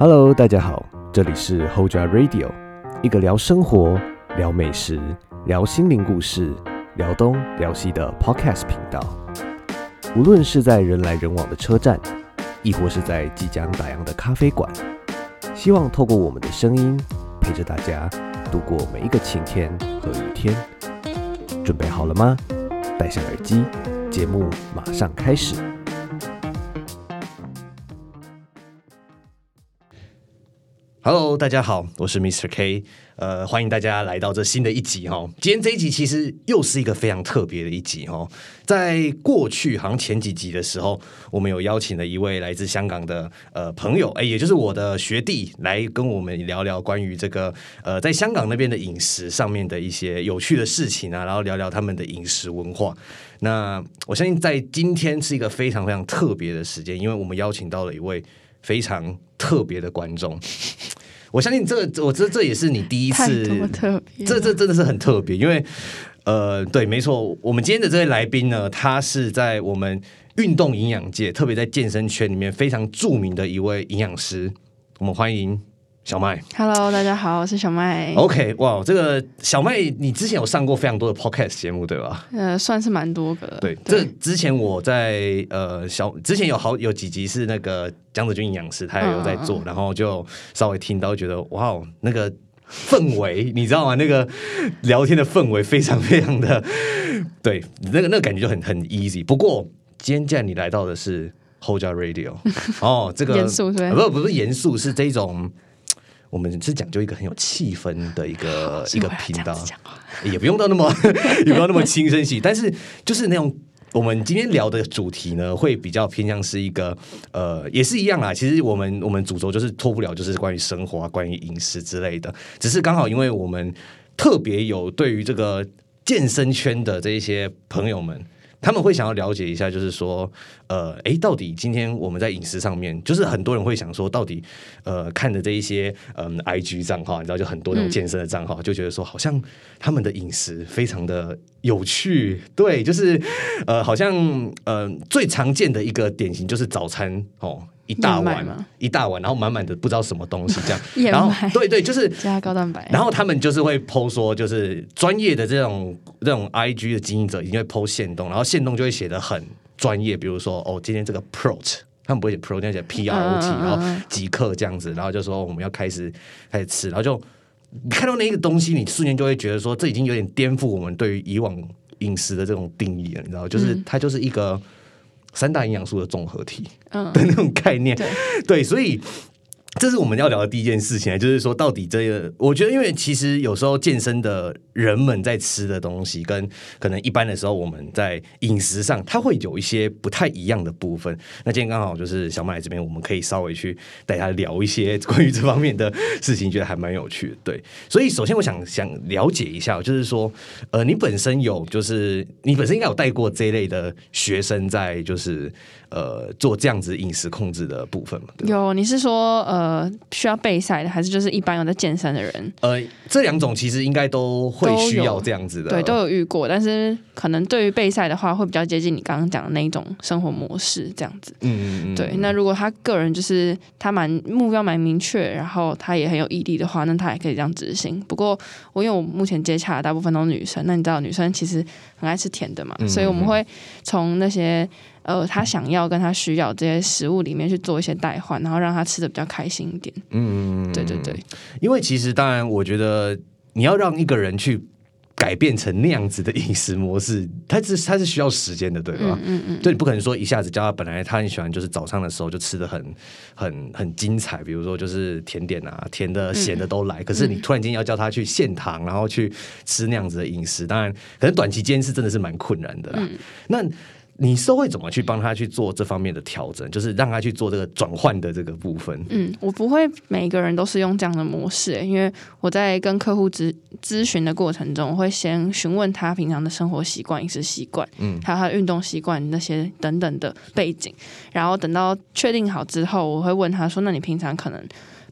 Hello，大家好，这里是 Hoja Radio，一个聊生活、聊美食、聊心灵故事、聊东聊西的 Podcast 频道。无论是在人来人往的车站，亦或是在即将打烊的咖啡馆，希望透过我们的声音，陪着大家度过每一个晴天和雨天。准备好了吗？戴上耳机，节目马上开始。Hello，大家好，我是 Mr. K，呃，欢迎大家来到这新的一集哈。今天这一集其实又是一个非常特别的一集哈。在过去好像前几集的时候，我们有邀请了一位来自香港的呃朋友，哎，也就是我的学弟，来跟我们聊聊关于这个呃在香港那边的饮食上面的一些有趣的事情啊，然后聊聊他们的饮食文化。那我相信在今天是一个非常非常特别的时间，因为我们邀请到了一位非常特别的观众。我相信这个，我这这也是你第一次，特别，这这真的是很特别，因为呃，对，没错，我们今天的这位来宾呢，他是在我们运动营养界，特别在健身圈里面非常著名的一位营养师，我们欢迎。小麦，Hello，大家好，我是小麦。OK，哇，这个小麦，你之前有上过非常多的 Podcast 节目，对吧？呃，算是蛮多个。对，这之前我在呃小之前有好有几集是那个江泽军营养师，他也有在做，然后就稍微听到觉得哇，那个氛围你知道吗？那个聊天的氛围非常非常的 对，那个那个感觉就很很 easy。不过今天既然你来到的是 Hold Radio，哦，这个严肃是不不是严肃，是这种。我们是讲究一个很有气氛的一个一个频道，也不用到那么 也不要那么轻声细，但是就是那种我们今天聊的主题呢，会比较偏向是一个呃，也是一样啦。其实我们我们主轴就是脱不了，就是关于生活啊，关于饮食之类的。只是刚好因为我们特别有对于这个健身圈的这一些朋友们。他们会想要了解一下，就是说，呃，哎，到底今天我们在饮食上面，就是很多人会想说，到底，呃，看的这一些，嗯，I G 账号，你知道，就很多那种健身的账号，就觉得说，好像他们的饮食非常的有趣，对，就是，呃，好像，呃，最常见的一个典型就是早餐，哦。一大碗，一大碗，然后满满的不知道什么东西这样，然后对对，就是加高蛋白。然后他们就是会剖说，就是专业的这种这种 I G 的经营者一定会剖线动，然后线动就会写的很专业，比如说哦，今天这个 Prote，他们不会写 Prote，写 P R O T，然后即刻这样子，然后就说我们要开始开始吃，然后就你看到那个东西，你瞬间就会觉得说，这已经有点颠覆我们对于以往饮食的这种定义了，你知道，就是它就是一个。三大营养素的综合体的那种概念，对，所以。这是我们要聊的第一件事情就是说，到底这个，我觉得，因为其实有时候健身的人们在吃的东西，跟可能一般的时候我们在饮食上，它会有一些不太一样的部分。那今天刚好就是小麦这边，我们可以稍微去带他聊一些关于这方面的事情，觉得还蛮有趣的。对，所以首先我想想了解一下，就是说，呃，你本身有，就是你本身应该有带过这一类的学生，在就是呃做这样子饮食控制的部分嘛？有，你是说呃？呃，需要备赛的，还是就是一般有在健身的人？呃，这两种其实应该都会需要这样子的，对，都有遇过。但是可能对于备赛的话，会比较接近你刚刚讲的那一种生活模式，这样子。嗯嗯嗯。对，那如果他个人就是他蛮目标蛮明确，然后他也很有毅力的话，那他也可以这样执行。不过我因为我目前接洽的大部分都是女生，那你知道女生其实很爱吃甜的嘛，所以我们会从那些。呃，他想要跟他需要这些食物里面去做一些代换，然后让他吃的比较开心一点。嗯，对对对。因为其实当然，我觉得你要让一个人去改变成那样子的饮食模式，他是他是需要时间的，对吧？嗯嗯。就你不可能说一下子叫他，本来他很喜欢就是早上的时候就吃的很很很精彩，比如说就是甜点啊，甜的、咸的都来。可是你突然间要叫他去限糖，然后去吃那样子的饮食，当然可能短期间是真的是蛮困难的。嗯，那。你是会怎么去帮他去做这方面的调整？就是让他去做这个转换的这个部分。嗯，我不会每个人都是用这样的模式，因为我在跟客户咨咨询的过程中，我会先询问他平常的生活习惯、饮食习惯，嗯，还有他运动习惯那些等等的背景。然后等到确定好之后，我会问他说：“那你平常可能，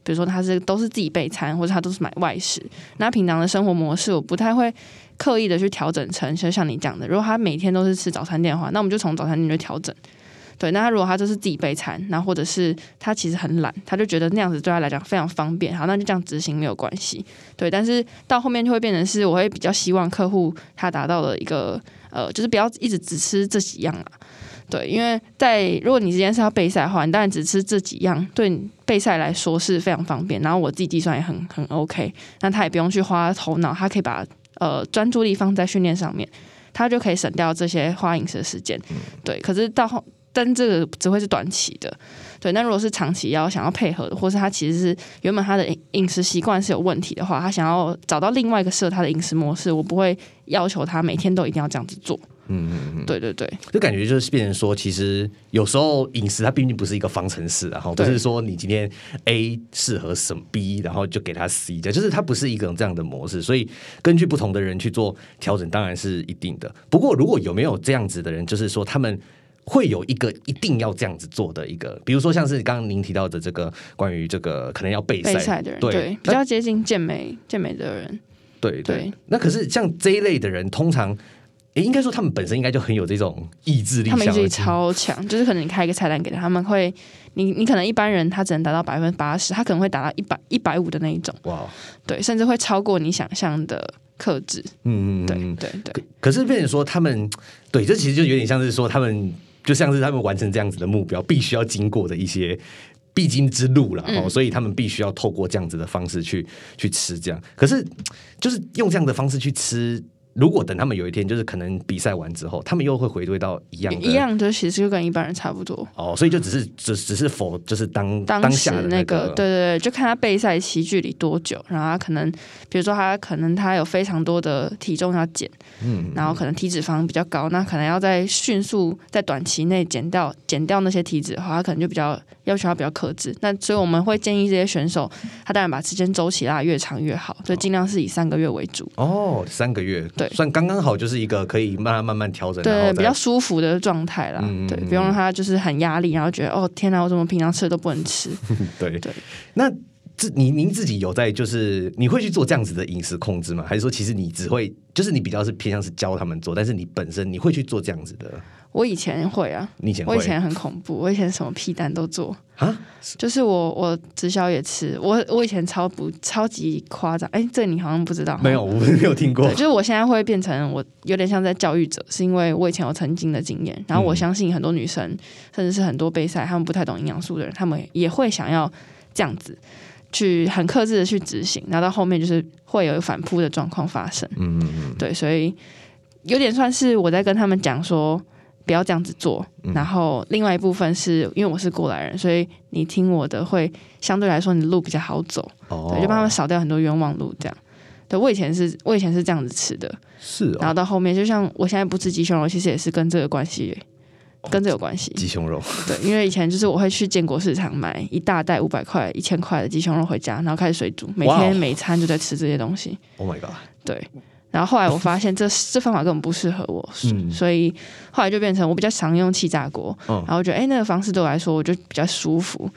比如说他是都是自己备餐，或者他都是买外食？那平常的生活模式，我不太会。”刻意的去调整成，就像你讲的，如果他每天都是吃早餐店的话，那我们就从早餐店就调整。对，那他如果他就是自己备餐，那或者是他其实很懒，他就觉得那样子对他来讲非常方便，好，那就这样执行没有关系。对，但是到后面就会变成是，我会比较希望客户他达到了一个呃，就是不要一直只吃这几样啊。对，因为在如果你今天是要备赛的话，你当然只吃这几样，对备赛来说是非常方便。然后我自己计算也很很 OK，那他也不用去花头脑，他可以把呃专注力放在训练上面，他就可以省掉这些花饮食的时间。对，可是到后，但这个只会是短期的。对，那如果是长期要想要配合的，或是他其实是原本他的饮食习惯是有问题的话，他想要找到另外一个适合他的饮食模式，我不会要求他每天都一定要这样子做。嗯嗯嗯，对对对，就感觉就是变成说，其实有时候饮食它毕竟不是一个方程式，然后不是说你今天 A 适合什么 B，然后就给他 C 这样，就是它不是一个这样的模式，所以根据不同的人去做调整，当然是一定的。不过如果有没有这样子的人，就是说他们会有一个一定要这样子做的一个，比如说像是刚刚您提到的这个关于这个可能要备赛的人，对，比较接近健美健美的人，对对。那可是像这一类的人，通常。应该说，他们本身应该就很有这种意志力，他们意志力超强。就是可能你开一个菜单给他，他们会，你你可能一般人他只能达到百分之八十，他可能会达到一百一百五的那一种。哇，对，甚至会超过你想象的克制。嗯嗯，对对对。可是变成说，他们对，这其实就有点像是说，他们就像是他们完成这样子的目标，必须要经过的一些必经之路了。哦，所以他们必须要透过这样子的方式去去吃这样。可是就是用这样的方式去吃。如果等他们有一天，就是可能比赛完之后，他们又会回归到一样的，一样的，其实就跟一般人差不多。哦，所以就只是只只是否就是当当时那个，对对对，就看他备赛期距离多久，然后他可能，比如说他可能他有非常多的体重要减，嗯，然后可能体脂肪比较高，那可能要在迅速在短期内减掉减掉那些体脂的话，他可能就比较要求他比较克制。那所以我们会建议这些选手，他当然把时间周期拉越长越好，所以尽量是以三个月为主。哦，三个月，对。算刚刚好，就是一个可以慢慢慢慢调整，对，比较舒服的状态啦。对，不用让他就是很压力，然后觉得哦天哪，我怎么平常吃的都不能吃？对对。那这您您自己有在就是你会去做这样子的饮食控制吗？还是说其实你只会就是你比较是偏向是教他们做，但是你本身你会去做这样子的？我以前会啊，你以前我以前很恐怖，我以前什么屁蛋都做啊，就是我我直销也吃，我我以前超不超级夸张，哎，这你好像不知道，没有，我没有听过，就是我现在会变成我有点像在教育者，是因为我以前有曾经的经验，然后我相信很多女生，甚至是很多备赛，他们不太懂营养素的人，他们也会想要这样子去很克制的去执行，然后到后面就是会有反扑的状况发生，嗯嗯嗯，对，所以有点算是我在跟他们讲说。不要这样子做。然后另外一部分是因为我是过来人，所以你听我的会相对来说你的路比较好走，对，就帮他们少掉很多冤枉路。这样，对我以前是我以前是这样子吃的，是。然后到后面，就像我现在不吃鸡胸肉，其实也是跟这个关系，跟这有关系。鸡胸肉，对，因为以前就是我会去建国市场买一大袋五百块、一千块的鸡胸肉回家，然后开始水煮，每天每餐就在吃这些东西。Oh my god！对。然后后来我发现这 这方法根本不适合我，所以后来就变成我比较常用气炸锅。然后我觉得，哎，那个方式对我来说，我就比较舒服。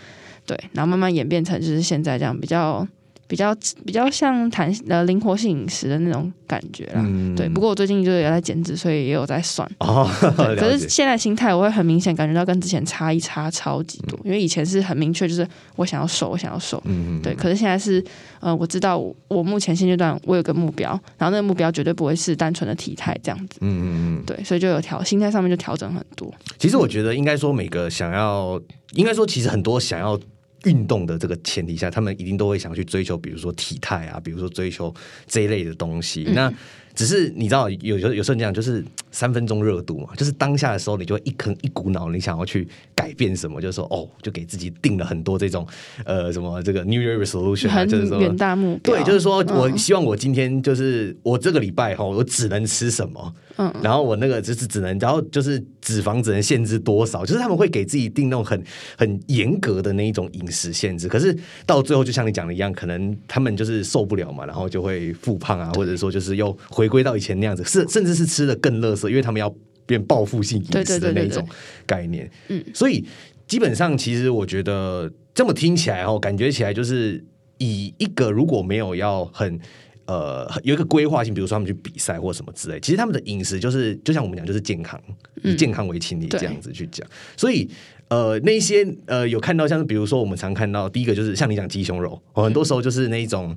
对，然后慢慢演变成就是现在这样比较。比较比较像弹呃灵活性饮食的那种感觉啦，对。不过我最近就是有在减脂，所以也有在算。哦，可是现在心态我会很明显感觉到跟之前差异差超级多，因为以前是很明确，就是我想要瘦，我想要瘦。嗯嗯。对，可是现在是呃，我知道我目前现阶段我有个目标，然后那个目标绝对不会是单纯的体态这样子。嗯嗯嗯。对，所以就有调心态上面就调整很多。其实我觉得应该说每个想要，应该说其实很多想要。运动的这个前提下，他们一定都会想去追求，比如说体态啊，比如说追求这一类的东西。那只是你知道，有有有时候你讲，就是三分钟热度嘛，就是当下的时候，你就会一坑一股脑，你想要去改变什么，就是说哦，就给自己定了很多这种呃什么这个 New Year Resolution，就是说远大目标。对，就是说我希望我今天就是我这个礼拜哈，我只能吃什么。嗯，然后我那个就是只能，然后就是脂肪只能限制多少，就是他们会给自己定那种很很严格的那一种饮食限制。可是到最后，就像你讲的一样，可能他们就是受不了嘛，然后就会复胖啊，或者说就是又回归到以前那样子，是甚至是吃的更乐色，因为他们要变报复性饮食的那种概念。嗯，所以基本上其实我觉得这么听起来哦，感觉起来就是以一个如果没有要很。呃有一个规划性，比如说他们去比赛或什么之类，其实他们的饮食就是就像我们讲，就是健康，以健康为前提这样子去讲。所以呃，那些呃有看到像是比如说我们常看到第一个就是像你讲鸡胸肉，很多时候就是那一种。好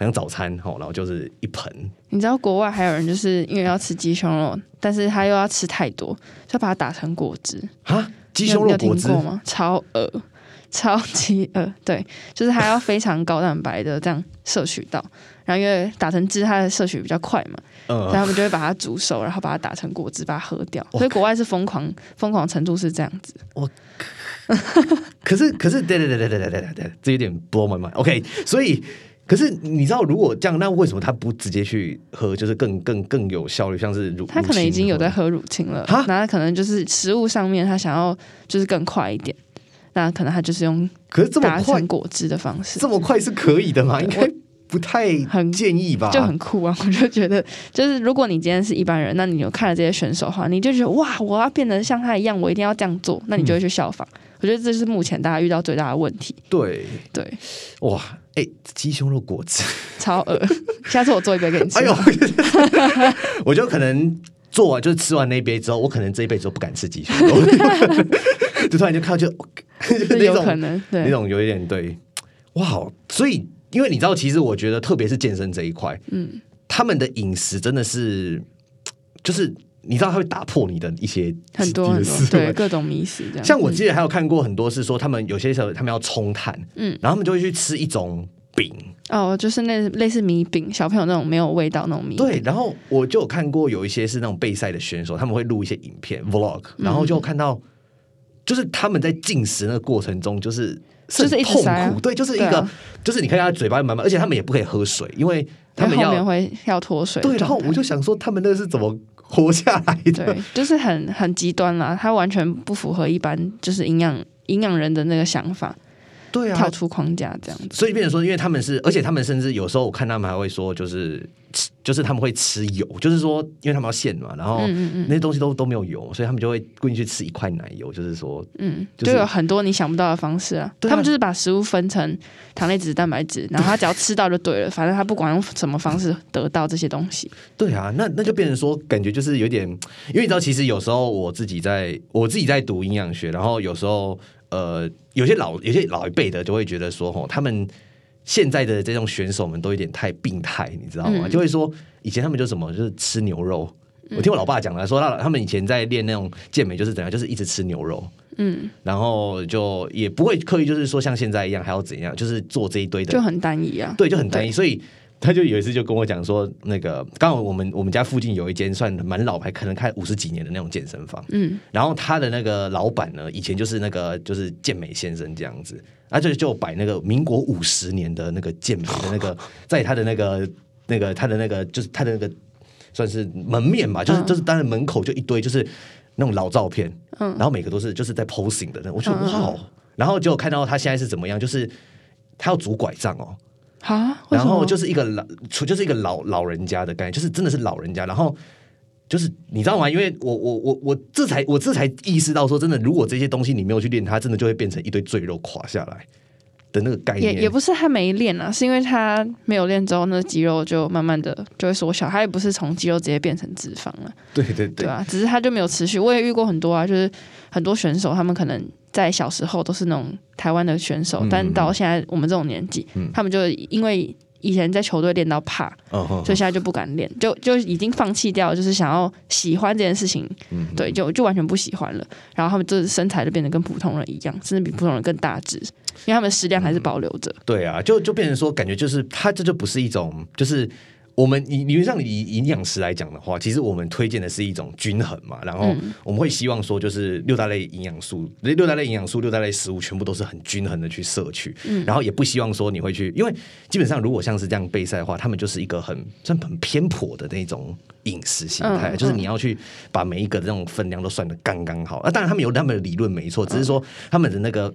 像早餐哦，然后就是一盆。你知道国外还有人就是因为要吃鸡胸肉，但是他又要吃太多，就把它打成果汁啊？鸡胸肉果汁吗？超恶，超级恶。对，就是他要非常高蛋白的这样摄取到，然后因为打成汁，它的摄取比较快嘛，所以他们就会把它煮熟，然后把它打成果汁，把它喝掉。所以国外是疯狂疯狂程度是这样子。我，可是可是，对对对对对对对对，这有点 blow my mind。OK，所以。可是你知道，如果这样，那为什么他不直接去喝，就是更更更有效率，像是乳？他可能已经有在喝乳清了，那可能就是食物上面他想要就是更快一点，那可能他就是用可是这么快果汁的方式，这么快是可以的吗？应该不太很建议吧？就很酷啊！我就觉得，就是如果你今天是一般人，那你有看了这些选手的话，你就觉得哇，我要变得像他一样，我一定要这样做，那你就会去效仿。我觉得这是目前大家遇到最大的问题。对对，哇，哎，鸡胸肉果汁 超恶，下次我做一杯给你吃。哎呦，我就可能做完就是吃完那一杯之后，我可能这一辈子都不敢吃鸡胸肉，就突然就看到就那种可能那种有一点对，哇，所以因为你知道，其实我觉得特别是健身这一块，嗯，他们的饮食真的是就是。你知道他会打破你的一些很多很多对各种迷思这样。像我记得还有看过很多是说他们有些时候他们要冲碳，嗯，然后他们就会去吃一种饼哦，就是那类似米饼，小朋友那种没有味道那种米。对，然后我就有看过有一些是那种备赛的选手，他们会录一些影片 vlog，然后就看到就是他们在进食那个过程中就是就是痛苦，对，就是一个就是你看他嘴巴满满，而且他们也不可以喝水，因为他们要会要脱水。对，然后我就想说他们那是怎么？活下来的，对，就是很很极端啦，他完全不符合一般就是营养营养人的那个想法。对啊，跳出框架这样子，所以变成说，因为他们是，而且他们甚至有时候我看他们还会说，就是吃，就是他们会吃油，就是说，因为他们要限嘛，然后那些东西都都没有油，所以他们就会故意去吃一块奶油，就是说，嗯，就有很多你想不到的方式啊。他们就是把食物分成糖类质、蛋白质，然后他只要 吃到就对了，反正他不管用什么方式得到这些东西。对啊，那那就变成说，感觉就是有点，因为你知道，其实有时候我自己在我自己在读营养学，然后有时候。呃，有些老有些老一辈的就会觉得说，吼，他们现在的这种选手们都有点太病态，你知道吗？就会说以前他们就什么就是吃牛肉，我听我老爸讲了，说他他们以前在练那种健美就是怎样，就是一直吃牛肉，嗯，然后就也不会刻意就是说像现在一样还要怎样，就是做这一堆的就很单一啊，对，就很单一，所以。他就有一次就跟我讲说，那个刚好我们我们家附近有一间算蛮老牌，可能开五十几年的那种健身房。嗯，然后他的那个老板呢，以前就是那个就是健美先生这样子，他就就摆那个民国五十年的那个健美的那个，在他的那个那个他的那个就是他的那个算是门面嘛，就是就是当然门口就一堆就是那种老照片，嗯，然后每个都是就是在 posing 的那，我觉得哇，然后就看到他现在是怎么样，就是他要拄拐杖哦。啊，然后就是一个老，就是一个老老人家的概念，就是真的是老人家。然后就是你知道吗？因为我我我我这才我这才意识到说，真的，如果这些东西你没有去练，它真的就会变成一堆赘肉垮下来的那个概念。也也不是他没练啊，是因为他没有练之后，那肌肉就慢慢的就会缩小。他也不是从肌肉直接变成脂肪了。对对对，对啊，只是他就没有持续。我也遇过很多啊，就是很多选手，他们可能。在小时候都是那种台湾的选手，但到现在我们这种年纪，他们就因为以前在球队练到怕，所以现在就不敢练，就就已经放弃掉，就是想要喜欢这件事情，对，就就完全不喜欢了。然后他们就是身材就变得跟普通人一样，甚至比普通人更大只，因为他们食量还是保留着。对啊，就就变成说，感觉就是他这就不是一种就是。我们理理论上以营养师来讲的话，其实我们推荐的是一种均衡嘛，然后我们会希望说，就是六大类营养素，六大类营养素、六大类食物全部都是很均衡的去摄取，然后也不希望说你会去，因为基本上如果像是这样备赛的话，他们就是一个很算很偏颇的那种饮食形态，就是你要去把每一个这种分量都算的刚刚好。啊，当然他们有他们的理论没错，只是说他们的那个。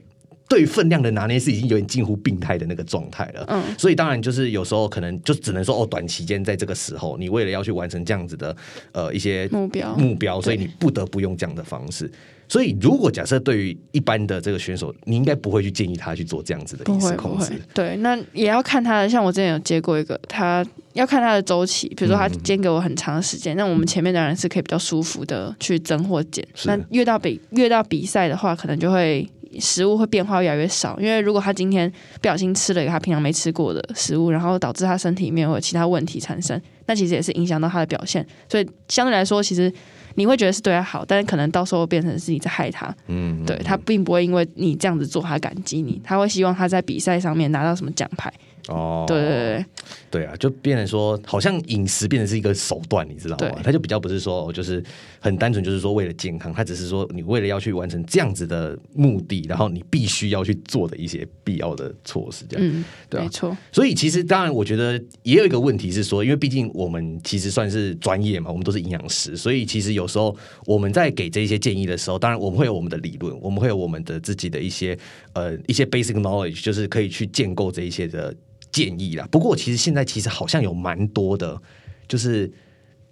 对分量的拿捏是已经有点近乎病态的那个状态了，嗯，所以当然就是有时候可能就只能说哦，短期间在这个时候，你为了要去完成这样子的呃一些目标目标，所以你不得不用这样的方式。所以如果假设对于一般的这个选手，你应该不会去建议他去做这样子的饮食控制。对，那也要看他的。像我之前有接过一个，他要看他的周期。比如说他煎给我很长的时间，那我们前面当然是可以比较舒服的去增或减。那越到比越到比赛的话，可能就会食物会变化越来越少。因为如果他今天不小心吃了一个他平常没吃过的食物，然后导致他身体里面有其他问题产生，那其实也是影响到他的表现。所以相对来说，其实。你会觉得是对他好，但是可能到时候变成是你在害他。嗯，对他并不会因为你这样子做，他感激你，他会希望他在比赛上面拿到什么奖牌。哦，对对对，对啊，就变成说，好像饮食变成是一个手段，你知道吗？它就比较不是说，就是很单纯，就是说为了健康，它只是说你为了要去完成这样子的目的，然后你必须要去做的一些必要的措施，这样，嗯，对，没错。所以其实当然，我觉得也有一个问题是说，因为毕竟我们其实算是专业嘛，我们都是营养师，所以其实有时候我们在给这些建议的时候，当然我们会有我们的理论，我们会有我们的自己的一些呃一些 basic knowledge，就是可以去建构这一些的。建议啦，不过其实现在其实好像有蛮多的，就是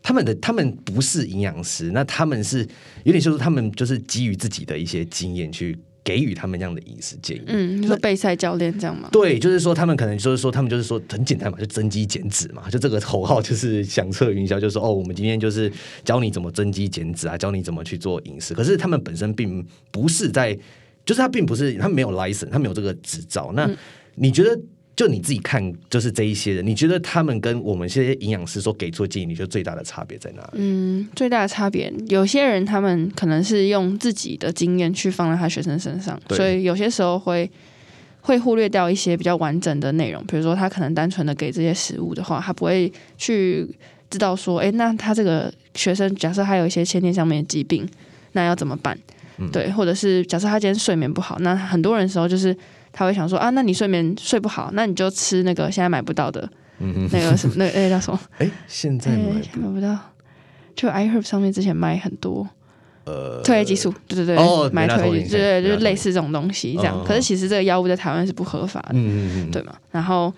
他们的他们不是营养师，那他们是有点就是他们就是基于自己的一些经验去给予他们这样的饮食建议。嗯，你说备赛教练这样吗？对，就是说他们可能就是说他们就是说很简单嘛，就增肌减脂嘛，就这个口号就是响彻云霄，就是说哦，我们今天就是教你怎么增肌减脂啊，教你怎么去做饮食。可是他们本身并不是在，就是他并不是他没有 license，他没有这个执照。那你觉得？就你自己看，就是这一些人，你觉得他们跟我们这些营养师所给出的建议，你觉得最大的差别在哪里？嗯，最大的差别，有些人他们可能是用自己的经验去放在他学生身上，所以有些时候会会忽略掉一些比较完整的内容。比如说，他可能单纯的给这些食物的话，他不会去知道说，哎，那他这个学生假设他有一些先天上面的疾病，那要怎么办？对，或者是假设他今天睡眠不好，那很多人时候就是。他会想说啊，那你睡眠睡不好，那你就吃那个现在买不到的，那个什么，那那叫什么？哎，现在买买不到，就 iHerb 上面之前卖很多，呃，褪黑激素，对对对，买褪黑激素，对对，就是类似这种东西这样。可是其实这个药物在台湾是不合法的，嗯嗯对嘛？然后。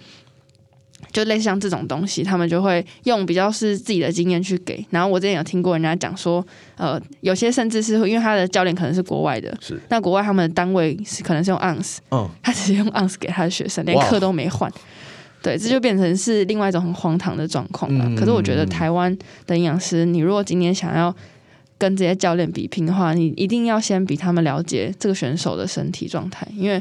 就类似像这种东西，他们就会用比较是自己的经验去给。然后我之前有听过人家讲说，呃，有些甚至是因为他的教练可能是国外的，是那国外他们的单位是可能是用盎司，嗯，他直接用 ounce 给他的学生，连课都没换。对，这就变成是另外一种很荒唐的状况了。可是我觉得台湾的营养师，你如果今天想要跟这些教练比拼的话，你一定要先比他们了解这个选手的身体状态，因为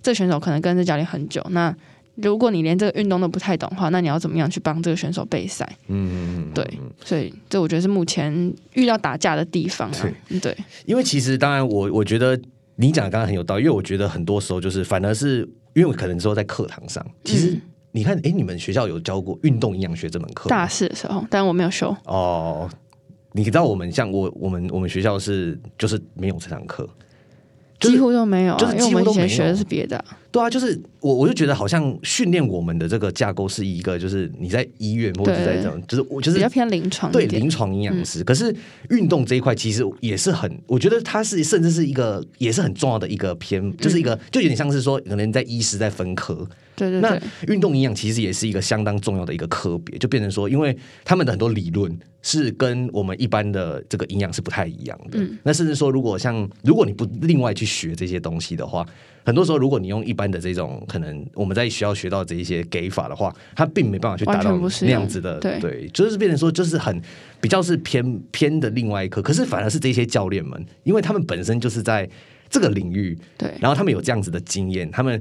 这个选手可能跟这教练很久，那。如果你连这个运动都不太懂的话，那你要怎么样去帮这个选手备赛？嗯，对，所以这我觉得是目前遇到打架的地方啊。对，因为其实当然，我我觉得你讲的刚刚很有道理，因为我觉得很多时候就是反而是因为可能说在课堂上，其实你看，哎，你们学校有教过运动营养学这门课？大四的时候，但我没有修。哦，你知道我们像我我们我们学校是就是没有这堂课。几乎都没有，就是因为我们以前学的是别的。对啊，就是我我就觉得好像训练我们的这个架构是一个，就是你在医院或者在这种，就是我就是比较偏临床，对临床营养师。可是运动这一块其实也是很，我觉得它是甚至是一个也是很重要的一个偏，就是一个就有点像是说可能在医师在分科。对对，那运动营养其实也是一个相当重要的一个科别，就变成说，因为他们的很多理论是跟我们一般的这个营养是不太一样的。那甚至说，如果像如果你不另外去学这些东西的话，很多时候如果你用一般的这种可能我们在学校学到这一些给法的话，它并没办法去达到那样子的。对，就是变成说，就是很比较是偏偏的另外一科。可是反而是这些教练们，因为他们本身就是在这个领域，对，然后他们有这样子的经验，他们。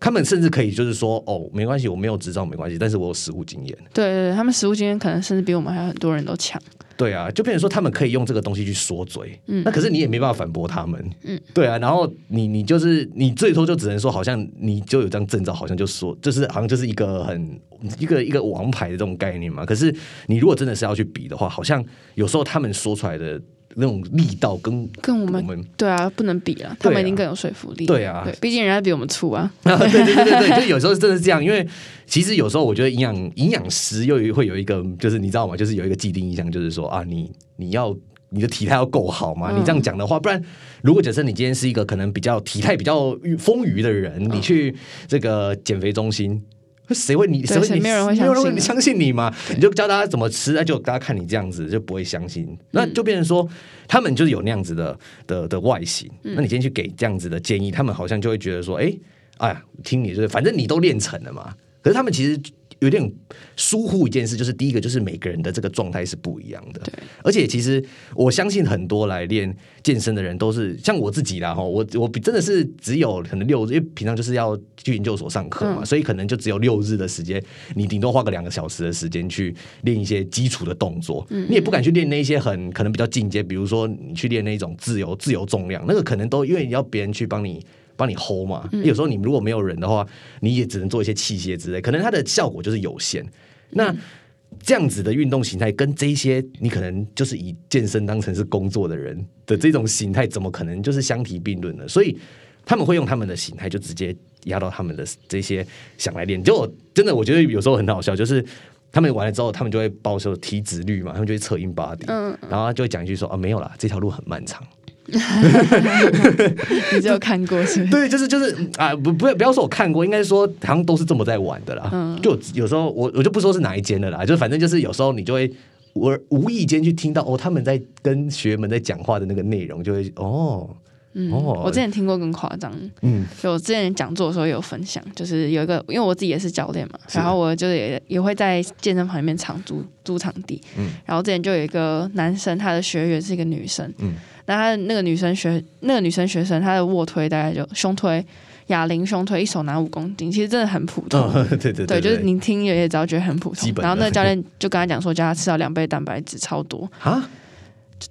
他们甚至可以就是说，哦，没关系，我没有执照没关系，但是我有实务经验。对对，他们实务经验可能甚至比我们还有很多人都强。对啊，就变成说他们可以用这个东西去说嘴，嗯，那可是你也没办法反驳他们，嗯，对啊，然后你你就是你最多就只能说，好像你就有这张证照，好像就说就是好像就是一个很一个一个王牌的这种概念嘛。可是你如果真的是要去比的话，好像有时候他们说出来的。那种力道跟跟我们对啊，不能比啊，他们一定更有说服力。对啊，毕竟人家比我们粗啊。对对对对对，就 有时候真的是这样，因为其实有时候我觉得营养营养师又会有一个，就是你知道吗？就是有一个既定印象，就是说啊，你你要你的体态要够好嘛。你这样讲的话，不然如果假设你今天是一个可能比较体态比较丰腴的人，你去这个减肥中心。谁会你谁会你没有人会相信相信你吗？你就教大家怎么吃，那就大家看你这样子就不会相信，那就变成说他们就是有那样子的的的外形，那你今天去给这样子的建议，他们好像就会觉得说，哎，哎呀，听你就是反正你都练成了嘛。可是他们其实。有点疏忽一件事，就是第一个就是每个人的这个状态是不一样的。对，而且其实我相信很多来练健身的人都是像我自己啦哈，我我真的是只有可能六日，因为平常就是要去研究所上课嘛，所以可能就只有六日的时间，你顶多花个两个小时的时间去练一些基础的动作，你也不敢去练那些很可能比较进阶，比如说你去练那种自由自由重量，那个可能都因为你要别人去帮你。帮你 hold 嘛，有时候你如果没有人的话，你也只能做一些器械之类，可能它的效果就是有限。那这样子的运动形态跟这些你可能就是以健身当成是工作的人的这种形态，怎么可能就是相提并论呢？所以他们会用他们的形态就直接压到他们的这些想来练。就真的我觉得有时候很好笑，就是他们完了之后，他们就会报说体脂率嘛，他们就会测 in body，嗯，然后就会讲一句说啊没有啦，这条路很漫长。你只有看过是？对，就是就是啊，不不不要说我看过，应该说好像都是这么在玩的啦。嗯，就有时候我我就不说是哪一间的啦，就反正就是有时候你就会我无意间去听到哦，他们在跟学员们在讲话的那个内容，就会哦哦，我之前听过更夸张，嗯，就我之前讲座的时候有分享，就是有一个因为我自己也是教练嘛，然后我就也也会在健身房里面场租租场地，嗯，然后之前就有一个男生，他的学员是一个女生，嗯。那他那个女生学那个女生学生，她的卧推大概就胸推哑铃胸推，一手拿五公斤，其实真的很普通。对对对，就是您听也也知道，觉得很普通。然后那个教练就跟他讲说，叫他吃到两倍蛋白质，超多啊。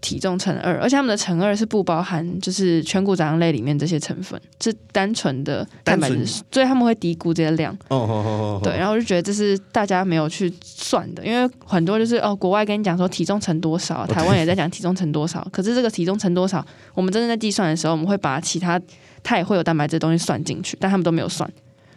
体重乘二，而且他们的乘二是不包含就是全谷杂粮类里面这些成分，是单纯的蛋白质，所以他们会低估这些量。哦哦哦对，然后我就觉得这是大家没有去算的，因为很多就是哦，国外跟你讲说体重乘多少，台湾也在讲体重乘多少，可是这个体重乘多少，我们真正在计算的时候，我们会把其他它也会有蛋白质的东西算进去，但他们都没有算，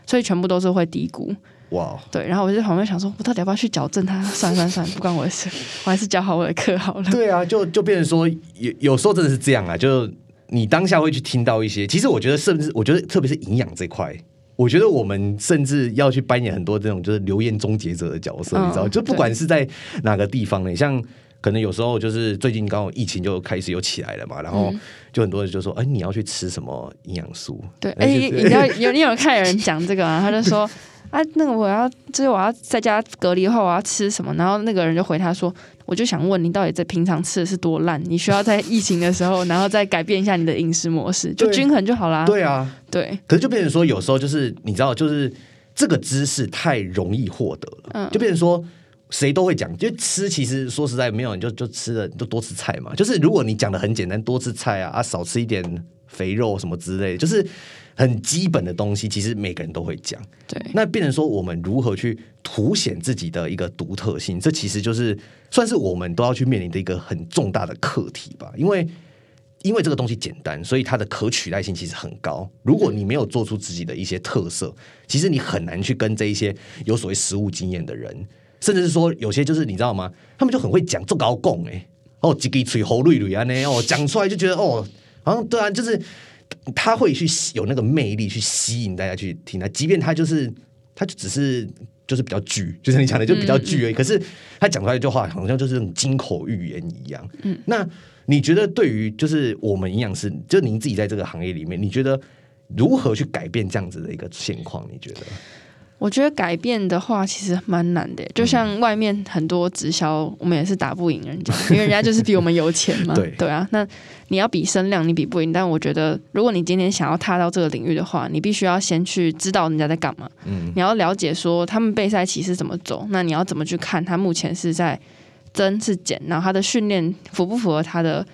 所以全部都是会低估。哇，对，然后我就在旁边想说，我到底要不要去矫正他？算算算，不关我的事，我还是教好我的课好了。对啊，就就变成说，有有时候真的是这样啊，就你当下会去听到一些，其实我觉得，甚至我觉得，特别是营养这块，我觉得我们甚至要去扮演很多这种就是流言终结者的角色，你知道，就不管是在哪个地方呢，像可能有时候就是最近刚好疫情就开始又起来了嘛，然后就很多人就说，哎，你要去吃什么营养素？对，哎，你知道有你有看有人讲这个啊，他就说。啊，那个我要就是我要在家隔离后我要吃什么？然后那个人就回他说：“我就想问你，到底在平常吃的是多烂？你需要在疫情的时候，然后再改变一下你的饮食模式，就均衡就好啦。”对啊，对。可是就变成说，有时候就是你知道，就是这个知识太容易获得了，嗯，就变成说谁都会讲，就吃其实说实在没有，你就就吃的就多吃菜嘛。就是如果你讲的很简单，多吃菜啊啊，少吃一点肥肉什么之类，就是。很基本的东西，其实每个人都会讲。对，那变成说，我们如何去凸显自己的一个独特性？这其实就是算是我们都要去面临的一个很重大的课题吧。因为，因为这个东西简单，所以它的可取代性其实很高。如果你没有做出自己的一些特色，其实你很难去跟这一些有所谓实物经验的人，甚至是说有些就是你知道吗？他们就很会讲做高供哎哦，几个吹喉绿绿啊那哦，讲出来就觉得哦，好像对啊，就是。他会去有那个魅力去吸引大家去听他，即便他就是他就只是就是比较巨，就像你讲的就比较剧而已。可是他讲出来一句话，好像就是那种金口玉言一样。嗯，那你觉得对于就是我们营养师，就您自己在这个行业里面，你觉得如何去改变这样子的一个现况？你觉得？我觉得改变的话，其实蛮难的。就像外面很多直销，我们也是打不赢人家，因为人家就是比我们有钱嘛。对对啊，那你要比声量，你比不赢。但我觉得，如果你今天想要踏到这个领域的话，你必须要先去知道人家在干嘛。嗯，你要了解说他们备赛期是怎么走，那你要怎么去看他目前是在增是减，然后他的训练符不符合他的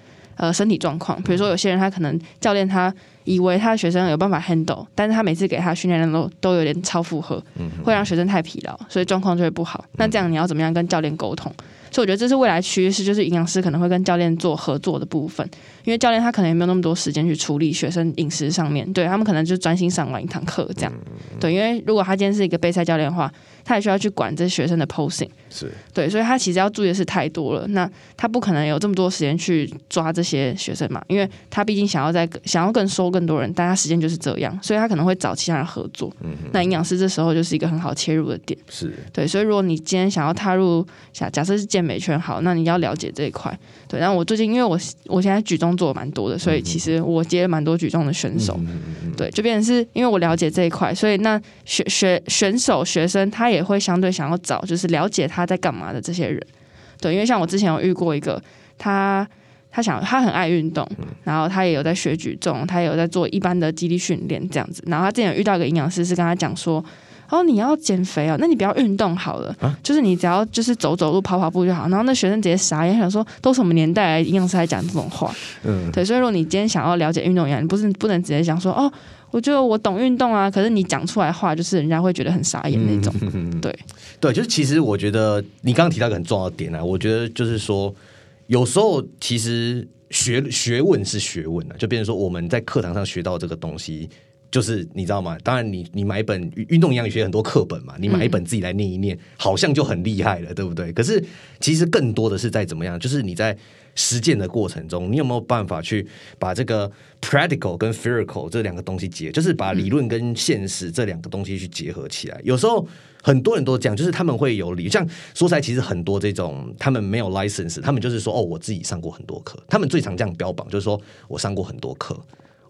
呃身体状况。比如说有些人他可能教练他。以为他的学生有办法 handle，但是他每次给他训练量都都有点超负荷，会让学生太疲劳，所以状况就会不好。那这样你要怎么样跟教练沟通？所以我觉得这是未来趋势，就是营养师可能会跟教练做合作的部分，因为教练他可能也没有那么多时间去处理学生饮食上面，对他们可能就专心上完一堂课这样。对，因为如果他今天是一个备赛教练的话，他也需要去管这学生的 posing，是对，所以他其实要注意的事太多了。那他不可能有这么多时间去抓这些学生嘛，因为他毕竟想要在想要更收更多人，但他时间就是这样，所以他可能会找其他人合作。嗯那营养师这时候就是一个很好切入的点。是对，所以如果你今天想要踏入假假设是健美圈，好，那你要了解这一块。对，然后我最近因为我我现在举重做的蛮多的，所以其实我接了蛮多举重的选手。对，就变成是因为我了解这一块，所以那学学选手学生他也会相对想要找就是了解他在干嘛的这些人。对，因为像我之前有遇过一个，他他想他很爱运动，然后他也有在学举重，他也有在做一般的肌力训练这样子。然后他之前有遇到一个营养师，是跟他讲说：“哦，你要减肥哦，那你不要运动好了，就是你只要就是走走路、跑跑步就好。”然后那学生直接傻眼，想说：“都什么年代，营养师还讲这种话？”嗯，对。所以如果你今天想要了解运动营养，你不是不能直接讲说：“哦，我觉得我懂运动啊。”可是你讲出来话，就是人家会觉得很傻眼那种。对。对，就是其实我觉得你刚刚提到一个很重要的点啊，我觉得就是说，有时候其实学学问是学问啊，就变成说我们在课堂上学到这个东西，就是你知道吗？当然，你你买一本运动营养学很多课本嘛，你买一本自己来念一念，好像就很厉害了，对不对？可是其实更多的是在怎么样，就是你在实践的过程中，你有没有办法去把这个 practical 跟 f e r i c a l 这两个东西结，就是把理论跟现实这两个东西去结合起来，有时候。很多人都这样，就是他们会有理，像说起来，其实很多这种他们没有 license，他们就是说哦，我自己上过很多课，他们最常这样标榜，就是说我上过很多课，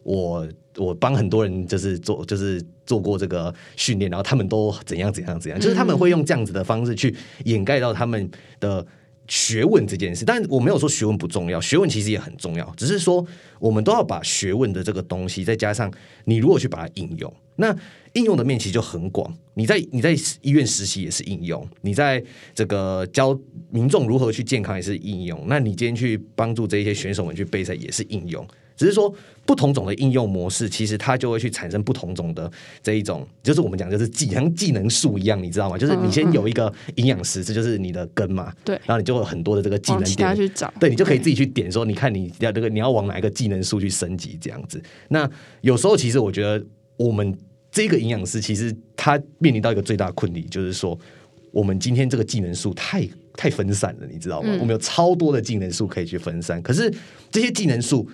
我我帮很多人就是做就是做过这个训练，然后他们都怎样怎样怎样，就是他们会用这样子的方式去掩盖到他们的。学问这件事，但我没有说学问不重要，学问其实也很重要。只是说，我们都要把学问的这个东西，再加上你如果去把它应用，那应用的面其实就很广。你在你在医院实习也是应用，你在这个教民众如何去健康也是应用。那你今天去帮助这些选手们去备赛也是应用。只是说不同种的应用模式，其实它就会去产生不同种的这一种，就是我们讲就是技像技能树一样，你知道吗？就是你先有一个营养师，这就是你的根嘛。对，然后你就有很多的这个技能点去找，对你就可以自己去点说，你看你要这个你要往哪一个技能树去升级这样子。那有时候其实我觉得我们这个营养师其实他面临到一个最大的困难，就是说我们今天这个技能树太太分散了，你知道吗？我们有超多的技能树可以去分散，可是这些技能树。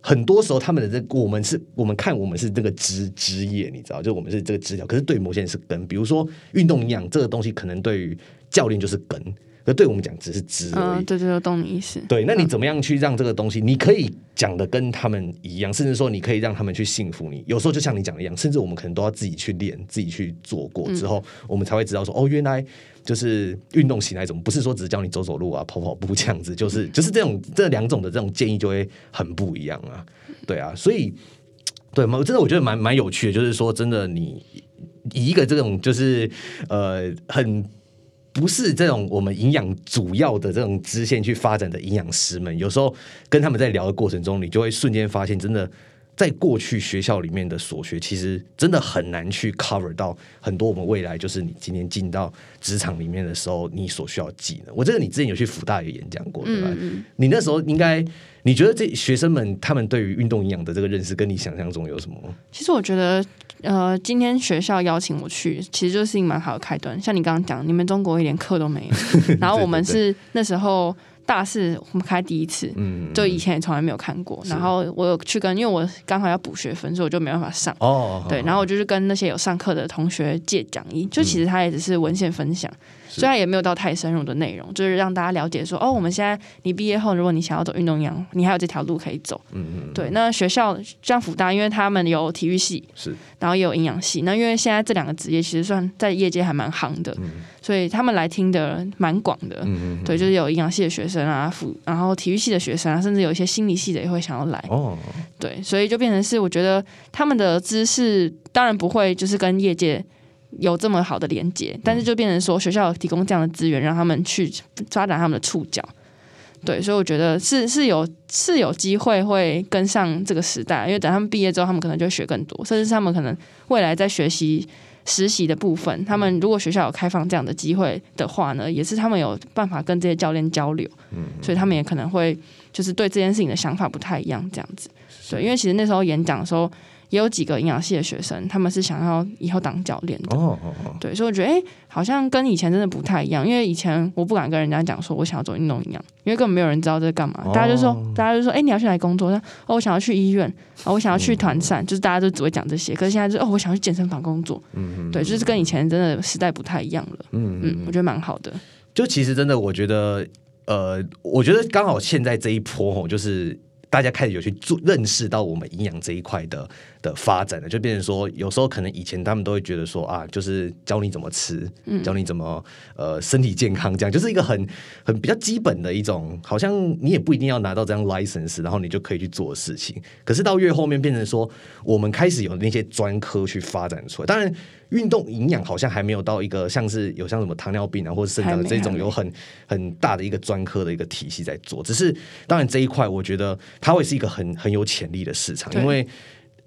很多时候，他们的这我们是我们看我们是这个枝枝叶，你知道，就我们是这个枝条。可是对某些人是根，比如说运动营养这个东西，可能对于教练就是根。可对我们讲只是枝而已，对对，懂你意思。对，那你怎么样去让这个东西？你可以讲的跟他们一样，甚至说你可以让他们去信服你。有时候就像你讲的一样，甚至我们可能都要自己去练，自己去做过之后，我们才会知道说，哦，原来就是运动型来怎么不是说只教你走走路啊、跑跑步这样子，就是就是这种这两种的这种建议就会很不一样啊。对啊，所以对吗？真的我觉得蛮蛮有趣的，就是说真的，你以一个这种就是呃很。不是这种我们营养主要的这种支线去发展的营养师们，有时候跟他们在聊的过程中，你就会瞬间发现，真的在过去学校里面的所学，其实真的很难去 cover 到很多我们未来就是你今天进到职场里面的时候，你所需要技能。我这个你之前有去福大有演讲过，对吧？你那时候应该你觉得这学生们他们对于运动营养的这个认识，跟你想象中有什么？其实我觉得。呃，今天学校邀请我去，其实就是一个蛮好的开端。像你刚刚讲，你们中国一点课都没有，然后我们是那时候大四我们开第一次，嗯，就以前也从来没有看过。然后我有去跟，因为我刚好要补学分，所以我就没办法上。哦，对，然后我就是跟那些有上课的同学借讲义，就其实他也只是文献分享。虽然也没有到太深入的内容，就是让大家了解说，哦，我们现在你毕业后，如果你想要走运动营养，你还有这条路可以走。嗯嗯。对，那学校像福大，因为他们有体育系，是，然后也有营养系。那因为现在这两个职业其实算在业界还蛮行的，所以他们来听的蛮广的。嗯嗯。对，就是有营养系的学生啊，辅，然后体育系的学生啊，甚至有一些心理系的也会想要来。哦。对，所以就变成是，我觉得他们的知识当然不会就是跟业界。有这么好的连接，但是就变成说学校提供这样的资源，让他们去发展他们的触角。对，所以我觉得是是有是有机会会跟上这个时代，因为等他们毕业之后，他们可能就会学更多，甚至是他们可能未来在学习实习的部分，他们如果学校有开放这样的机会的话呢，也是他们有办法跟这些教练交流。嗯，所以他们也可能会就是对这件事情的想法不太一样，这样子。对，因为其实那时候演讲的时候。也有几个营养系的学生，他们是想要以后当教练的。哦哦哦。对，所以我觉得，哎，好像跟以前真的不太一样。因为以前我不敢跟人家讲说我想要做运动营养，因为根本没有人知道这是干嘛。大家就说，大家就说，哎，你要去哪工作？那哦，我想要去医院，哦，我想要去团膳，就是大家都只会讲这些。可是现在就哦，我想去健身房工作。嗯嗯。对，就是跟以前真的时代不太一样了。嗯嗯。我觉得蛮好的。就其实真的，我觉得。呃，我觉得刚好现在这一波吼，就是大家开始有去做认识到我们营养这一块的的发展了，就变成说，有时候可能以前他们都会觉得说啊，就是教你怎么吃，教你怎么呃身体健康，这样就是一个很很比较基本的一种，好像你也不一定要拿到这样 license，然后你就可以去做事情。可是到越后面变成说，我们开始有那些专科去发展出来，当然。运动营养好像还没有到一个像是有像什么糖尿病啊或者肾脏这种有很很大的一个专科的一个体系在做，只是当然这一块我觉得它会是一个很很有潜力的市场，因为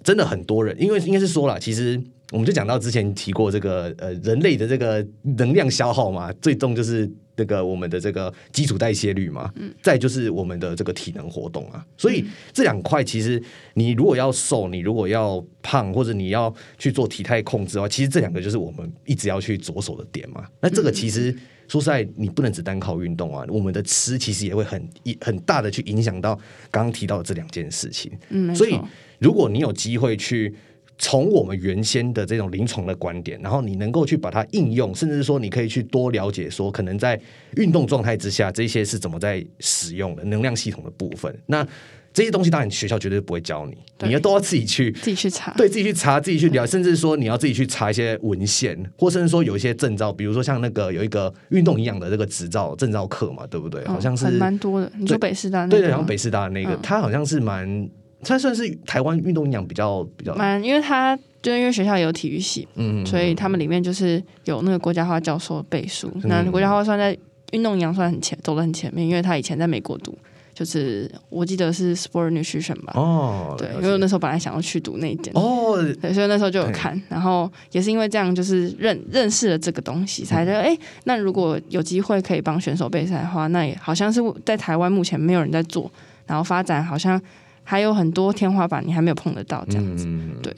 真的很多人，因为应该是说了，其实我们就讲到之前提过这个呃人类的这个能量消耗嘛，最终就是。那个我们的这个基础代谢率嘛，嗯再就是我们的这个体能活动啊，所以这两块其实你如果要瘦，你如果要胖，或者你要去做体态控制的话，其实这两个就是我们一直要去着手的点嘛。那这个其实说实在，你不能只单靠运动啊，我们的吃其实也会很一很大的去影响到刚刚提到的这两件事情。嗯，所以如果你有机会去。从我们原先的这种临床的观点，然后你能够去把它应用，甚至是说你可以去多了解，说可能在运动状态之下，这些是怎么在使用的能量系统的部分。那这些东西当然学校绝对不会教你，你要都要自己去自己去查，对自己去查，自己去聊，甚至说你要自己去查一些文献，或甚至说有一些证照，比如说像那个有一个运动营养的这个执照证照课嘛，对不对？好像是蛮多的。你说北师大，对对，然后北师大的那个，他好像是蛮。它算是台湾运动营养比较比较蛮，因为他就因为学校有体育系，嗯，所以他们里面就是有那个国家化教授背书。那国家化算在运动营养算很前，走得很前面，因为他以前在美国读，就是我记得是 sport nutrition 吧。哦，对，因为那时候本来想要去读那一点，哦，对，所以那时候就有看，然后也是因为这样，就是认认识了这个东西，才觉得哎，那如果有机会可以帮选手备赛的话，那也好像是在台湾目前没有人在做，然后发展好像。还有很多天花板，你还没有碰得到这样子，对，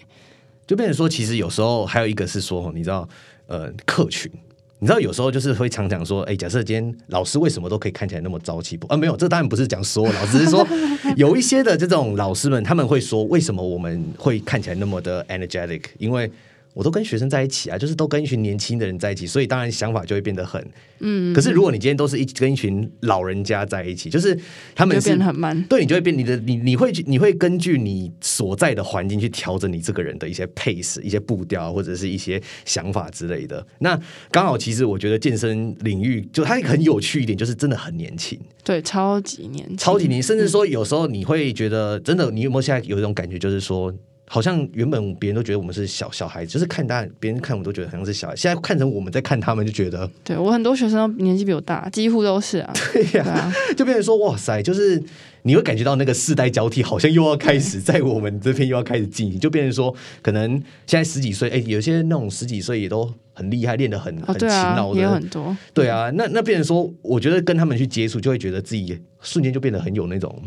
就变成说，其实有时候还有一个是说，你知道，呃，客群，你知道，有时候就是会常讲说，哎，假设今天老师为什么都可以看起来那么朝气不？啊，没有，这当然不是讲所有老师，是说 有一些的这种老师们，他们会说，为什么我们会看起来那么的 energetic？因为我都跟学生在一起啊，就是都跟一群年轻的人在一起，所以当然想法就会变得很嗯。可是如果你今天都是一跟一群老人家在一起，就是他们是变得很慢，对你就会变你的你你会你会根据你所在的环境去调整你这个人的一些 pace、一些步调或者是一些想法之类的。那刚好，其实我觉得健身领域就它很有趣一点，就是真的很年轻，对，超级年轻，超级年轻，甚至说有时候你会觉得真的，你有没有现在有一种感觉，就是说。好像原本别人都觉得我们是小小孩子，就是看大别人看我们都觉得好像是小孩，现在看成我们在看他们，就觉得对我很多学生年纪比我大，几乎都是啊，对呀，就变成说哇塞，就是你会感觉到那个世代交替，好像又要开始在我们这边又要开始进行，就变成说可能现在十几岁，哎，有些那种十几岁也都很厉害，练得很很勤劳的，很多，对啊，那那变成说，我觉得跟他们去接触，就会觉得自己瞬间就变得很有那种。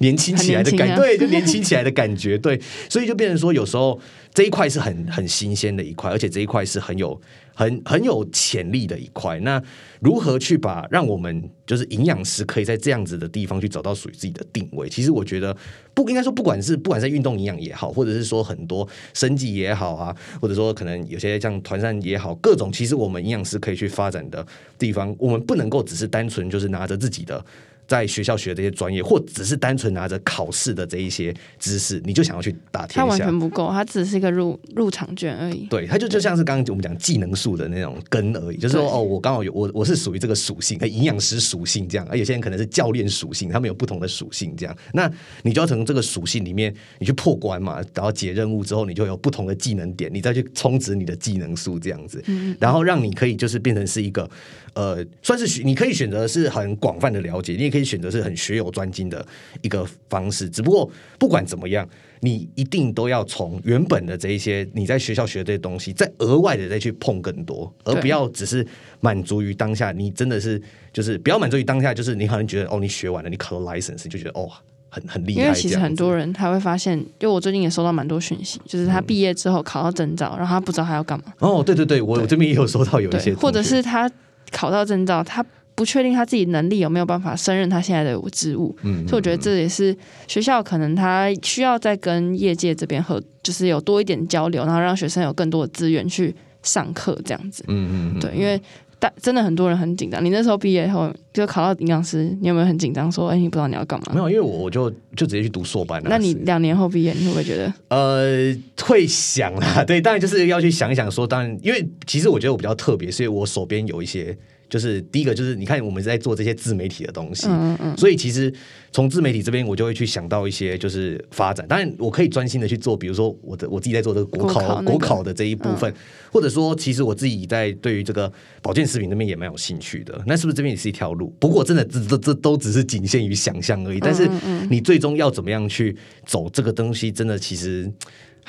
年轻起来的感，对，就年轻起来的感觉，对，所以就变成说，有时候这一块是很很新鲜的一块，而且这一块是很有很很有潜力的一块。那如何去把让我们就是营养师可以在这样子的地方去找到属于自己的定位？其实我觉得不应该说，不管是不管是运动营养也好，或者是说很多生计也好啊，或者说可能有些像团膳也好，各种其实我们营养师可以去发展的地方，我们不能够只是单纯就是拿着自己的。在学校学这些专业，或只是单纯拿着考试的这一些知识，你就想要去打天下，它完全不够，它只是一个入入场券而已。对，它就就像是刚刚我们讲技能树的那种根而已，就是说哦，我刚好有我我是属于这个属性，营养师属性这样，而有些人可能是教练属性，他们有不同的属性这样。那你就要从这个属性里面，你去破关嘛，然后解任务之后，你就有不同的技能点，你再去充值你的技能树这样子，然后让你可以就是变成是一个。呃，算是你可以选择是很广泛的了解，你也可以选择是很学有专精的一个方式。只不过不管怎么样，你一定都要从原本的这一些你在学校学这些东西，再额外的再去碰更多，而不要只是满足于当下。你真的是就是不要满足于当下，就是你可能觉得哦，你学完了，你考了 license，就觉得哦。很很厉害。因为其实很多人人他会发现，就我最近也收到蛮多讯息，就是他毕业之后考到证照，然后他不知道他要干嘛。哦，对对对，我我这边也有收到有一些或者是他考到证照，他不确定他自己能力有没有办法胜任他现在的职务。嗯，所以我觉得这也是学校可能他需要再跟业界这边合，就是有多一点交流，然后让学生有更多的资源去上课这样子。嗯嗯嗯，对，因为大真的很多人很紧张。你那时候毕业后就考到营养师，你有没有很紧张？说，哎，你不知道你要干嘛？没有，因为我我就就直接去读硕班了。那你两年后毕业，你会不会觉得？呃，会想啦，对，当然就是要去想一想说，当然，因为其实我觉得我比较特别，所以我手边有一些，就是第一个就是你看我们在做这些自媒体的东西，嗯嗯所以其实从自媒体这边我就会去想到一些就是发展，当然我可以专心的去做，比如说我的我自己在做这个国考国考的这一部分，或者说其实我自己在对于这个保健食品那边也蛮有兴趣的，那是不是这边也是一条路？不过真的这这这都只是仅限于想象而已，但是你最终要怎么样去走这个东西，真的其实。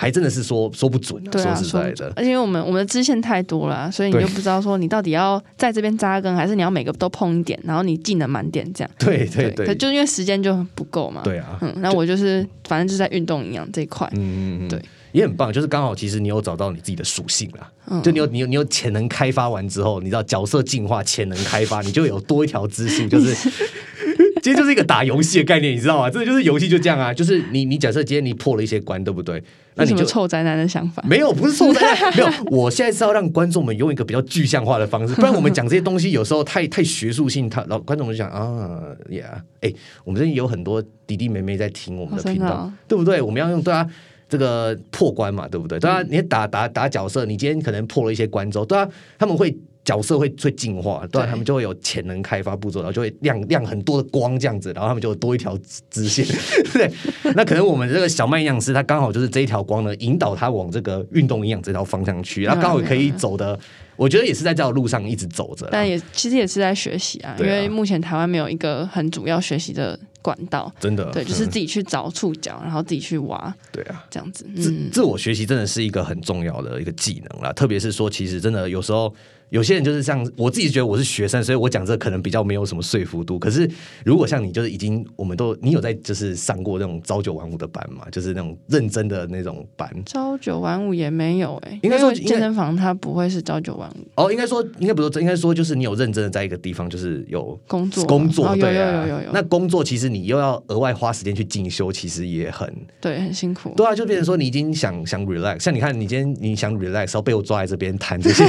还真的是说说不准、说实在的，而且因为我们我们的支线太多了啊，所以你就不知道说你到底要在这边扎根，还是你要每个都碰一点，然后你技能满点这样。对对对，可就因为时间就不够嘛。对啊，嗯，那我就是反正就是在运动营养这一块。嗯嗯嗯，对，也很棒，就是刚好其实你有找到你自己的属性啦，嗯就你有你有你有潜能开发完之后，你知道角色进化潜能开发，你就有多一条支数，就是。其实就是一个打游戏的概念，你知道吗？这就是游戏就这样啊，就是你你假设今天你破了一些关，对不对？那你就臭宅男的想法？没有，不是臭宅男 没有。我现在是要让观众们用一个比较具象化的方式，不然我们讲这些东西有时候太太学术性，他老观众们就讲啊呀，哎、我们这里有很多弟弟妹妹在听我们的频道，对不对？我们要用对啊。这个破关嘛，对不对？对啊，你打打打角色，你今天可能破了一些关之后，对啊，他们会角色会会进化，对他们就会有潜能开发步骤，然后就会亮亮很多的光这样子，然后他们就有多一条支支线。对，那可能我们这个小麦营养师他刚好就是这一条光呢，引导他往这个运动营养这条方向去，然后刚好可以走的，我觉得也是在这条路上一直走着。但也其实也是在学习啊，因为目前台湾没有一个很主要学习的管道。真的，对，就是嗯自己去找触角，然后自己去挖对啊。这样子。自嗯，自我学习真的是一个很重要的一个技能啦，特别是说，其实真的有时候有些人就是像我自己觉得我是学生，所以我讲这可能比较没有什么说服度。可是如果像你，就是已经我们都你有在就是上过那种朝九晚五的班嘛，就是那种认真的那种班。朝九晚五也没有哎、应该说健身房它不会是朝九晚五哦，应该说应该不是，应该说就是你有认真的在一个地方，就是有工作工作，对啊有有有，那工作其实你又要额外花时间去进修，其实也很对很辛苦。对啊，就变成说你已经想想 relax，像你看你今天你想 relax，然后被我抓在这边谈这些，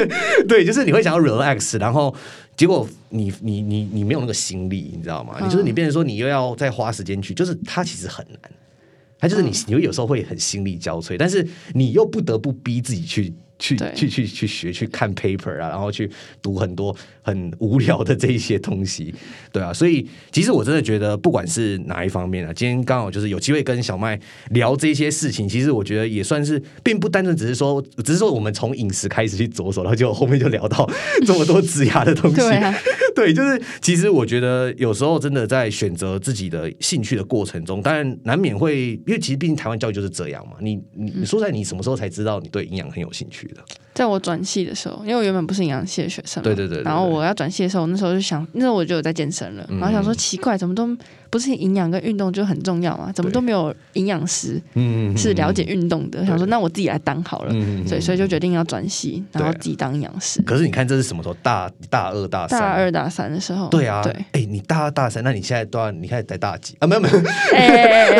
对，就是你会想要 relax，然后结果你你你你没有那个心力，你知道吗？你就是你变成说你又要再花时间去，就是它其实很难，它就是你你会有时候会很心力交瘁，但是你又不得不逼自己去。去去去去学去看 paper 啊，然后去读很多很无聊的这一些东西，对啊，所以其实我真的觉得，不管是哪一方面啊，今天刚好就是有机会跟小麦聊这些事情，其实我觉得也算是，并不单纯只是说，只是说我们从饮食开始去着手，然后就后面就聊到 这么多植牙的东西，对啊，对，就是其实我觉得有时候真的在选择自己的兴趣的过程中，当然难免会，因为其实毕竟台湾教育就是这样嘛。你你你说出来，你什么时候才知道你对营养很有兴趣的？在我转系的时候，因为我原本不是营养系的学生嘛，对对对对对然后我要转系的时候，那时候就想，那时候我就有在健身了，嗯然后想说奇怪，怎么都不是营养跟运动就很重要嘛？怎么都没有营养师嗯是了解运动的？想说那我自己来当好了，嗯所以所以就决定要转系，然后自己当营养师。可是你看这是什么时候？大大二大三？大二大三的时候，对啊，对，哎、你大二大三，那你现在都要，你开始在大几 啊？没有没有，哎，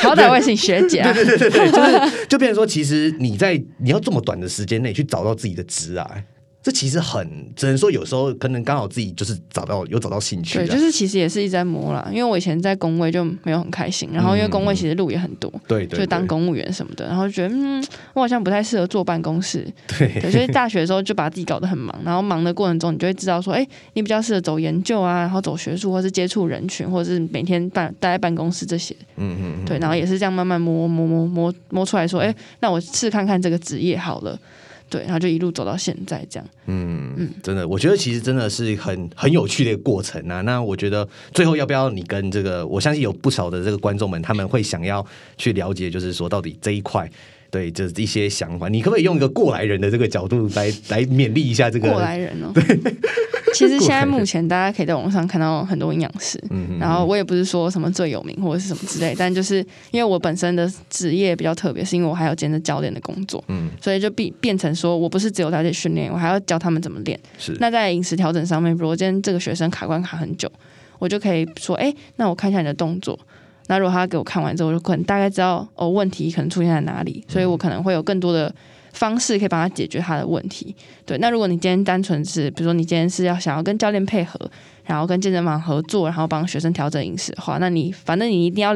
好歹我也是你学姐啊，对对对对，就是就变成说，其实你在你要这么短的时间内去找到自己的职啊，这其实很只能说有时候可能刚好自己就是找到有找到兴趣、啊，对，就是其实也是一直在磨啦。因为我以前在工位就没有很开心，然后因为工位其实路也很多，对对就当公务员什么的，然后就觉得嗯，我好像不太适合坐办公室。对对，所以大学的时候就把自己搞得很忙，然后忙的过程中，你就会知道说，哎，你比较适合走研究啊，然后走学术，或是接触人群，或者是每天办待在办公室这些。嗯嗯嗯，对，然后也是这样慢慢摸摸摸摸摸出来说，哎，那我试看看这个职业好了。对，然后就一路走到现在这样。嗯，真的，我觉得其实真的是很很有趣的一个过程啊。那我觉得最后要不要你跟这个，我相信有不少的这个观众们，他们会想要去了解，就是说到底这一块。对，就是一些想法。你可不可以用一个过来人的这个角度来来勉励一下这个过来人哦？对，其实现在目前大家可以在网上看到很多营养师，嗯，然后我也不是说什么最有名或者是什么之类，但就是因为我本身的职业比较特别，是因为我还要兼着教练的工作，嗯，所以就变变成说我不是只有在这训练，我还要教他们怎么练。是，那在饮食调整上面，比如今天这个学生卡关卡很久，我就可以说，哎，那我看一下你的动作。那如果他给我看完之后，我就可能大概知道哦问题可能出现在哪里，所以我可能会有更多的方式可以帮他解决他的问题。对，那如果你今天单纯是，比如说你今天是要想要跟教练配合，然后跟健身房合作，然后帮学生调整饮食的话，那你反正你一定要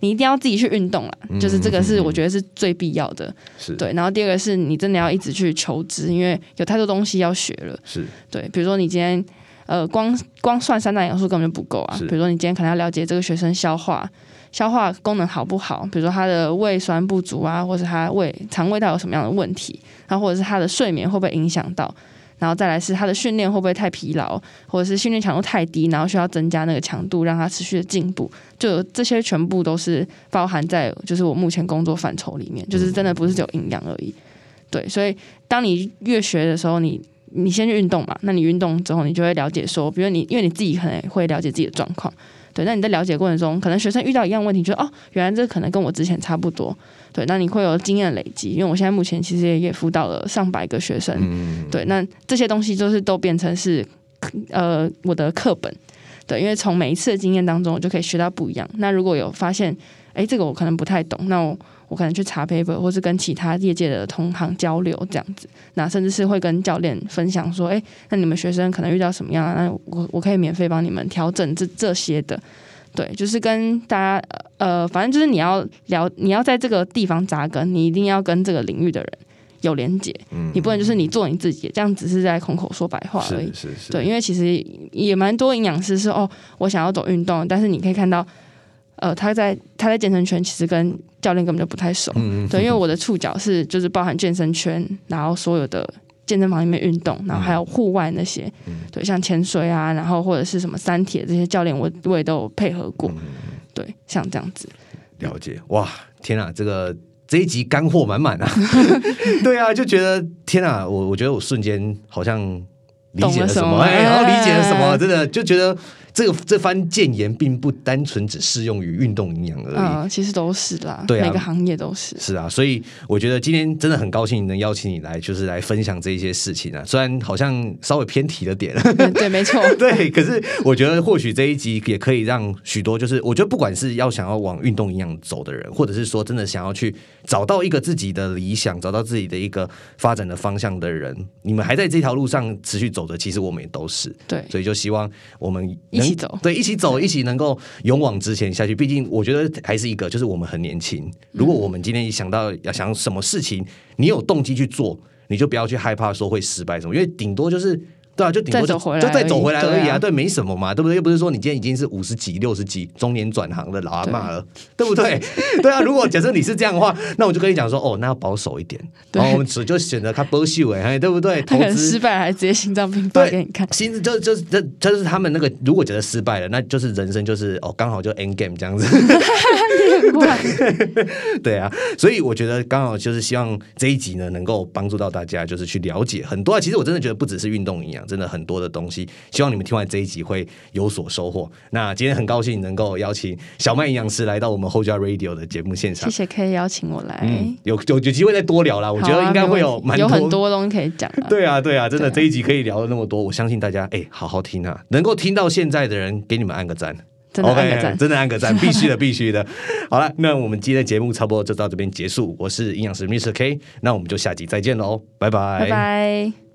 你一定要自己去运动啦，就是这个是我觉得是最必要的。是对，然后第二个是你真的要一直去求知，因为有太多东西要学了。是对，比如说你今天。呃，光光算三大元素根本就不够啊。比如说，你今天可能要了解这个学生消化消化功能好不好，比如说他的胃酸不足啊，或者他胃肠胃道有什么样的问题，然后或者是他的睡眠会不会影响到，然后再来是他的训练会不会太疲劳，或者是训练强度太低，然后需要增加那个强度，让他持续的进步。就这些全部都是包含在就是我目前工作范畴里面，就是真的不是只有营养而已。对，所以当你越学的时候，你。你先去运动嘛，那你运动之后，你就会了解说，比如你因为你自己可能会了解自己的状况，对，那你在了解过程中，可能学生遇到一样问题，就哦，原来这可能跟我之前差不多，对，那你会有经验累积，因为我现在目前其实也也辅导了上百个学生，对，那这些东西就是都变成是呃我的课本，对，因为从每一次的经验当中，我就可以学到不一样。那如果有发现，哎，这个我可能不太懂，那我。我可能去查 paper，或是跟其他业界的同行交流这样子，那甚至是会跟教练分享说，哎，那你们学生可能遇到什么样？那我我可以免费帮你们调整这这些的，对，就是跟大家呃，反正就是你要聊，你要在这个地方扎根，你一定要跟这个领域的人有连接，嗯，你不能就是你做你自己，这样只是在空口说白话而已，是是，对，因为其实也蛮多营养师是哦，我想要走运动，但是你可以看到。呃，他在他在健身圈其实跟教练根本就不太熟，对，因为我的触角是就是包含健身圈，然后所有的健身房里面运动，然后还有户外那些，对，像潜水啊，然后或者是什么三铁这些教练，我我也都有配合过，对，像这样子。了解，哇，天啊，这个这一集干货满满啊！对啊，就觉得天啊，我我觉得我瞬间好像理解了什么，哎，然后理解了什么，真的就觉得。这个这番谏言并不单纯只适用于运动营养而已，嗯，其实都是啦，对啊，每个行业都是。是啊，所以我觉得今天真的很高兴能邀请你来，就是来分享这一些事情啊。虽然好像稍微偏题了点，对，没错，对。可是我觉得或许这一集也可以让许多，就是我觉得不管是要想要往运动营养走的人，或者是说真的想要去找到一个自己的理想，找到自己的一个发展的方向的人，你们还在这条路上持续走的，其实我们也都是对。所以就希望我们一起走，对，一起走，一起能够勇往直前下去。毕竟，我觉得还是一个，就是我们很年轻。如果我们今天想到要想什么事情，你有动机去做，你就不要去害怕说会失败什么，因为顶多就是。对啊，就顶多就就再走回来而已啊，对，没什么嘛，对不对？又不是说你今天已经是五十几、六十几中年转行的老阿妈了，对不对？对啊，如果假设你是这样的话，那我就跟你讲说，哦，那要保守一点，然后我们只就选择看波秀哎，对不对？投资失败还直接心脏病发给你看，心就就这就是他们那个，如果觉得失败了，那就是人生就是哦，刚好就 end game 这样子。对啊，所以我觉得刚好就是希望这一集呢，能够帮助到大家，就是去了解很多啊。其实我真的觉得不只是运动营养。真的很多的东西，希望你们听完这一集会有所收获。那今天很高兴能够邀请小麦营养师来到我们后家 Radio 的节目现场，谢谢可以邀请我来，有有有机会再多聊啦。我觉得应该会有蛮有很多东西可以讲。对啊，对啊，真的这一集可以聊的那么多，我相信大家哎，好好听啊！能够听到现在的人，给你们按个赞，真的按个赞，真的按个赞，必须的，必须的。好了，那我们今天的节目差不多就到这边结束。我是营养师 Mr K，那我们就下集再见喽，拜拜，拜拜。